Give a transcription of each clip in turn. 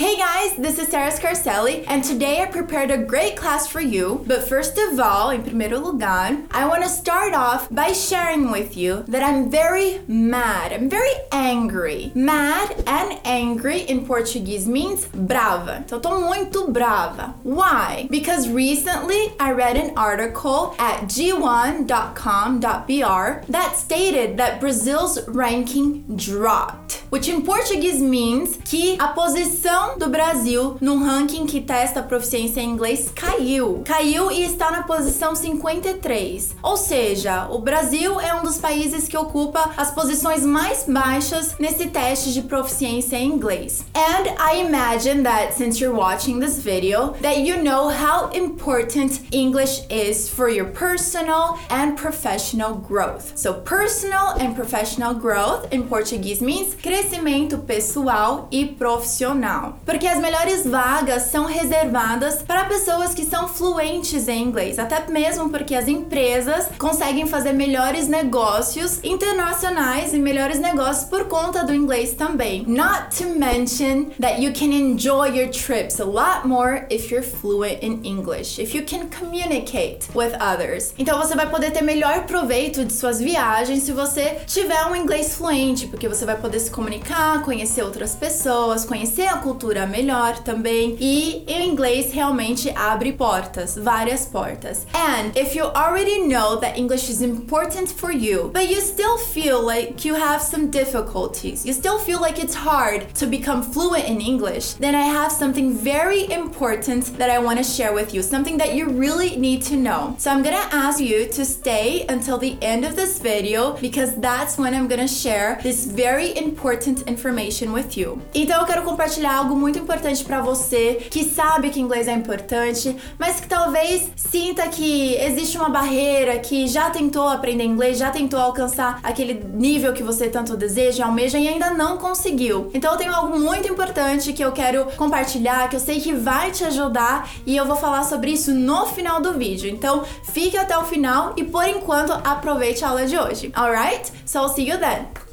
Hey guys, this is Sarah Scarcelli, and today I prepared a great class for you. But first of all, em primeiro lugar, I want to start off by sharing with you that I'm very mad. I'm very angry. Mad and angry in Portuguese means brava. Então, tô muito brava. Why? Because recently I read an article at g1.com.br that stated that Brazil's ranking dropped, which in Portuguese means que a posição do Brasil no ranking que testa a proficiência em inglês caiu. Caiu e está na posição 53. Ou seja, o Brasil é um dos países que ocupa as posições mais baixas nesse teste de proficiência em inglês. And I imagine that since you're watching this video, that you know how important English is for your personal and professional growth. So personal and professional growth in Portuguese means crescimento pessoal e profissional porque as melhores vagas são reservadas para pessoas que são fluentes em inglês, até mesmo porque as empresas conseguem fazer melhores negócios internacionais e melhores negócios por conta do inglês também. Not to mention that you can enjoy your trips a lot more if you're fluent in English, if you can communicate with others. Então você vai poder ter melhor proveito de suas viagens se você tiver um inglês fluente, porque você vai poder se comunicar, conhecer outras pessoas, conhecer a cultura cultura também. E o inglês realmente abre portas, várias portas. And if you already know that English is important for you, but you still feel like you have some difficulties, you still feel like it's hard to become fluent in English, then I have something very important that I want to share with you, something that you really need to know. So I'm gonna ask you to stay until the end of this video because that's when I'm gonna share this very important information with you. Então eu quero compartilhar algo muito importante para você que sabe que inglês é importante, mas que talvez sinta que existe uma barreira, que já tentou aprender inglês, já tentou alcançar aquele nível que você tanto deseja, almeja e ainda não conseguiu. Então eu tenho algo muito importante que eu quero compartilhar, que eu sei que vai te ajudar e eu vou falar sobre isso no final do vídeo. Então fique até o final e por enquanto aproveite a aula de hoje. Alright? So I'll see you then.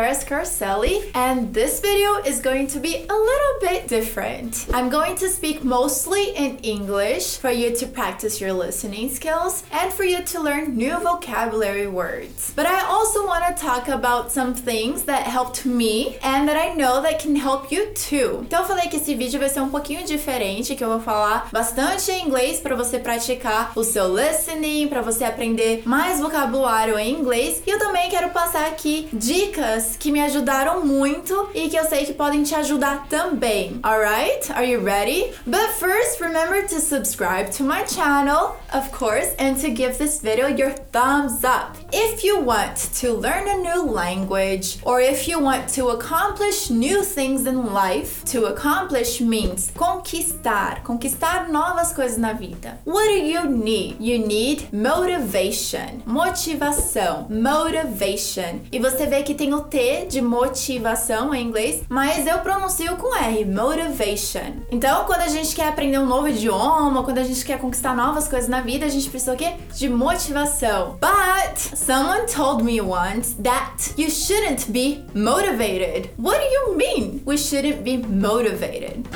Sarah Scarcelli, and this video is going to be a little bit different. I'm going to speak mostly in English for you to practice your listening skills and for you to learn new vocabulary words. But I also want to talk about some things that helped me and that I know that can help you too. Então eu falei que esse vídeo vai ser um pouquinho diferente, que eu vou falar bastante em inglês para você praticar o seu listening, para você aprender mais vocabulário em inglês. E eu também quero passar aqui dicas que me ajudaram muito e que eu sei que podem te ajudar também. Alright? Are you ready? But first, remember to subscribe to my channel, of course, and to give this video your thumbs up. If you want to learn a new language or if you want to accomplish new things in life, to accomplish means conquistar, conquistar novas coisas na vida. What do you need? You need motivation, motivação, motivation. E você vê que tem o T de motivação em inglês, mas eu pronuncio com R, motivation. Então, quando a gente quer aprender um novo idioma, quando a gente quer conquistar novas coisas na vida, a gente precisa o quê? De motivação. But someone told me once that you shouldn't be motivated. What do you mean we shouldn't be motivated?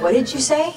What did you say?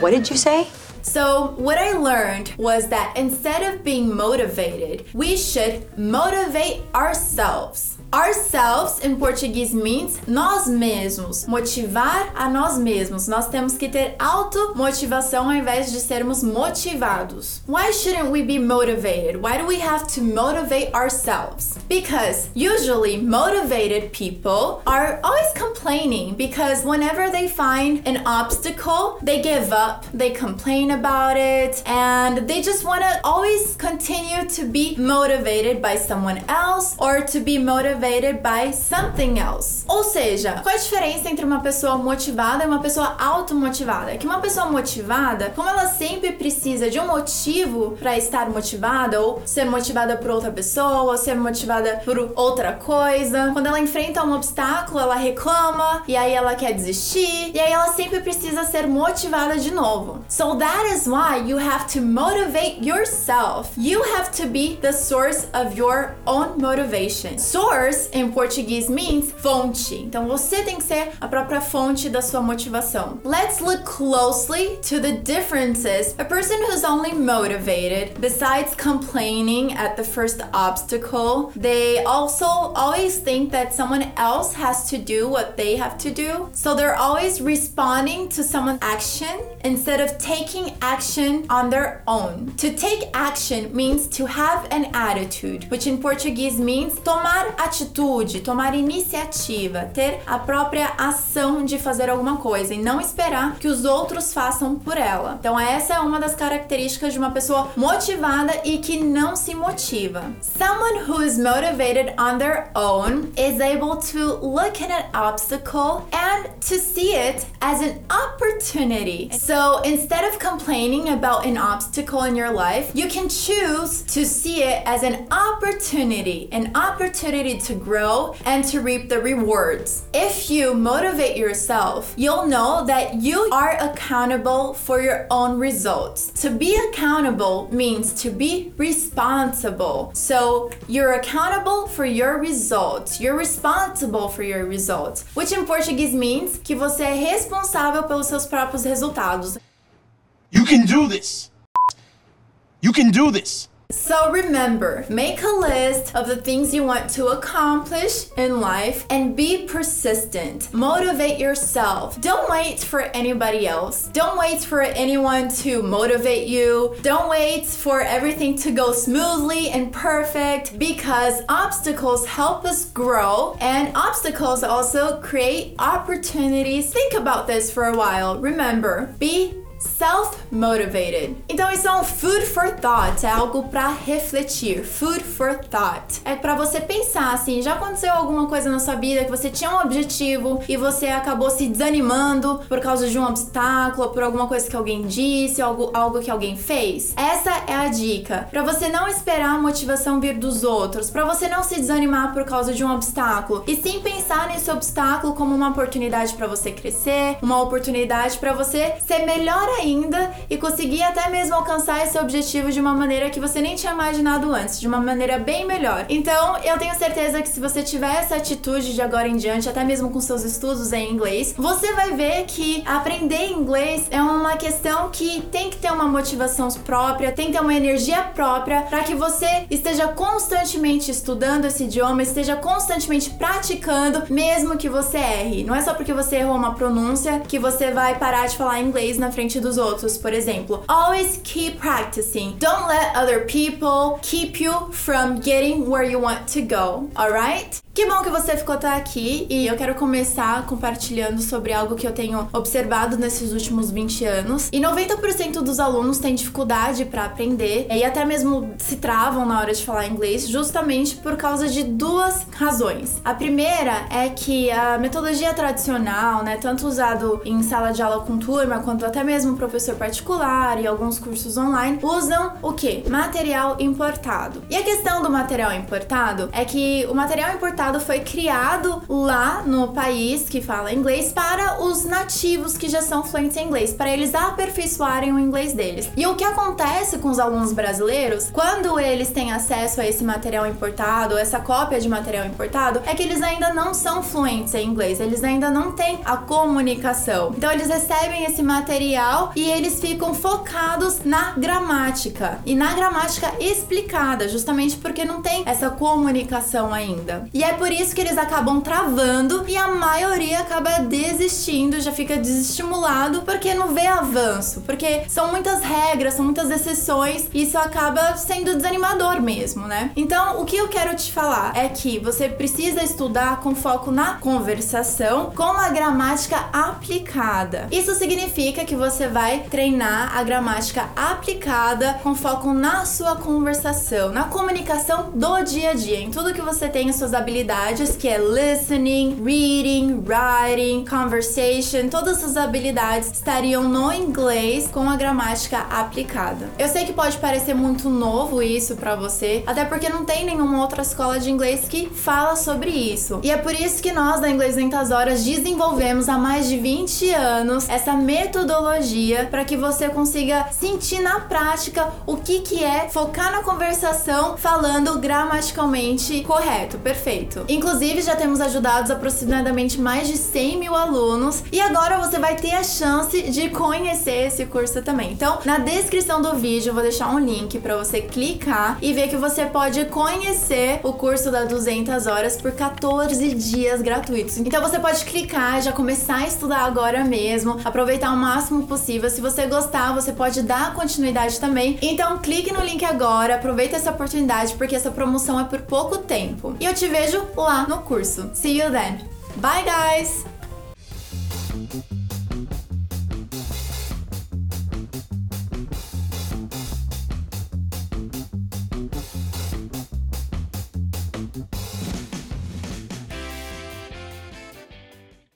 What did you say? So, what I learned was that instead of being motivated, we should motivate ourselves. Ourselves em português means nós mesmos, motivar a nós mesmos. Nós temos que ter automotivação ao invés de sermos motivados. Why shouldn't we be motivated? Why do we have to motivate ourselves? Because usually motivated people are always complaining because whenever they find an obstacle, they give up, they complain about it, and they just want to always continue to be motivated by someone else or to be motivated motivated by something else. Ou seja, qual a diferença entre uma pessoa motivada e uma pessoa automotivada? É que uma pessoa motivada, como ela sempre precisa de um motivo para estar motivada, ou ser motivada por outra pessoa, ou ser motivada por outra coisa, quando ela enfrenta um obstáculo, ela reclama e aí ela quer desistir, e aí ela sempre precisa ser motivada de novo. So that is why you have to motivate yourself. You have to be the source of your own motivation. Source em português means fonte. Então você tem que ser a própria fonte da sua motivação. Let's look closely to the differences. A person who's only motivated, besides complaining at the first obstacle, they also always think that someone else has to do what they have to do. So they're always responding to someone's action instead of taking action on their own. To take action means to have an attitude, which in Portuguese means tomar atitude, tomar iniciativa, ter a própria ação de fazer alguma coisa e não esperar que os outros façam por ela. Então essa é uma das características de uma pessoa motivada e que não se motiva. Someone who is motivated on their own is able to look at an obstacle and to see it as an opportunity. So instead of complaining about an obstacle in your life, you can choose to see it as an opportunity, an opportunity to grow and to reap the rewards. If you motivate yourself, you'll know that you are accountable for your own results. To be accountable means to be responsible. So you're accountable for your results. You're responsible for your results, which in Portuguese means que você é responsável pelos seus próprios resultados. You can do this. You can do this. So remember, make a list of the things you want to accomplish in life and be persistent. Motivate yourself. Don't wait for anybody else. Don't wait for anyone to motivate you. Don't wait for everything to go smoothly and perfect because obstacles help us grow and obstacles also create opportunities. Think about this for a while. Remember, be self-motivated. Então isso é um food for thought, é algo para refletir. Food for thought. É para você pensar assim, já aconteceu alguma coisa na sua vida que você tinha um objetivo e você acabou se desanimando por causa de um obstáculo, por alguma coisa que alguém disse, algo, algo que alguém fez? Essa é a dica. Para você não esperar a motivação vir dos outros, para você não se desanimar por causa de um obstáculo e sim pensar nesse obstáculo como uma oportunidade para você crescer, uma oportunidade para você ser melhor ainda e conseguir até mesmo alcançar esse objetivo de uma maneira que você nem tinha imaginado antes, de uma maneira bem melhor. Então, eu tenho certeza que se você tiver essa atitude de agora em diante, até mesmo com seus estudos em inglês, você vai ver que aprender inglês é uma questão que tem que ter uma motivação própria, tem que ter uma energia própria para que você esteja constantemente estudando esse idioma, esteja constantemente praticando, mesmo que você erre. Não é só porque você errou uma pronúncia que você vai parar de falar inglês na frente dos outros, por exemplo. Always keep practicing. Don't let other people keep you from getting where you want to go, alright? Que bom que você ficou até aqui e eu quero começar compartilhando sobre algo que eu tenho observado nesses últimos 20 anos. E 90% dos alunos têm dificuldade para aprender e até mesmo se travam na hora de falar inglês, justamente por causa de duas razões. A primeira é que a metodologia tradicional, né, tanto usado em sala de aula com turma quanto até mesmo professor particular e alguns cursos online, usam o que? Material importado. E a questão do material importado é que o material importado foi criado lá no país que fala inglês para os nativos que já são fluentes em inglês, para eles aperfeiçoarem o inglês deles. E o que acontece com os alunos brasileiros, quando eles têm acesso a esse material importado, essa cópia de material importado, é que eles ainda não são fluentes em inglês, eles ainda não têm a comunicação. Então eles recebem esse material e eles ficam focados na gramática e na gramática explicada, justamente porque não tem essa comunicação ainda. E é por isso que eles acabam travando e a maioria acaba desistindo, já fica desestimulado porque não vê avanço, porque são muitas regras, são muitas exceções e isso acaba sendo desanimador mesmo, né? Então, o que eu quero te falar é que você precisa estudar com foco na conversação com a gramática aplicada. Isso significa que você vai treinar a gramática aplicada com foco na sua conversação, na comunicação do dia a dia, em tudo que você tem em suas habilidades habilidades que é listening, reading, writing, conversation, todas essas habilidades estariam no inglês com a gramática aplicada. Eu sei que pode parecer muito novo isso para você, até porque não tem nenhuma outra escola de inglês que fala sobre isso. E é por isso que nós da Inglês 200 Horas desenvolvemos há mais de 20 anos essa metodologia para que você consiga sentir na prática o que que é focar na conversação falando gramaticalmente correto, perfeito. Inclusive já temos ajudados aproximadamente mais de 100 mil alunos e agora você vai ter a chance de conhecer esse curso também. Então, na descrição do vídeo eu vou deixar um link para você clicar e ver que você pode conhecer o curso da 200 horas por 14 dias gratuitos. Então você pode clicar, já começar a estudar agora mesmo, aproveitar o máximo possível. Se você gostar, você pode dar continuidade também. Então clique no link agora, aproveita essa oportunidade porque essa promoção é por pouco tempo. E eu te vejo lá no curso. See you then. Bye guys.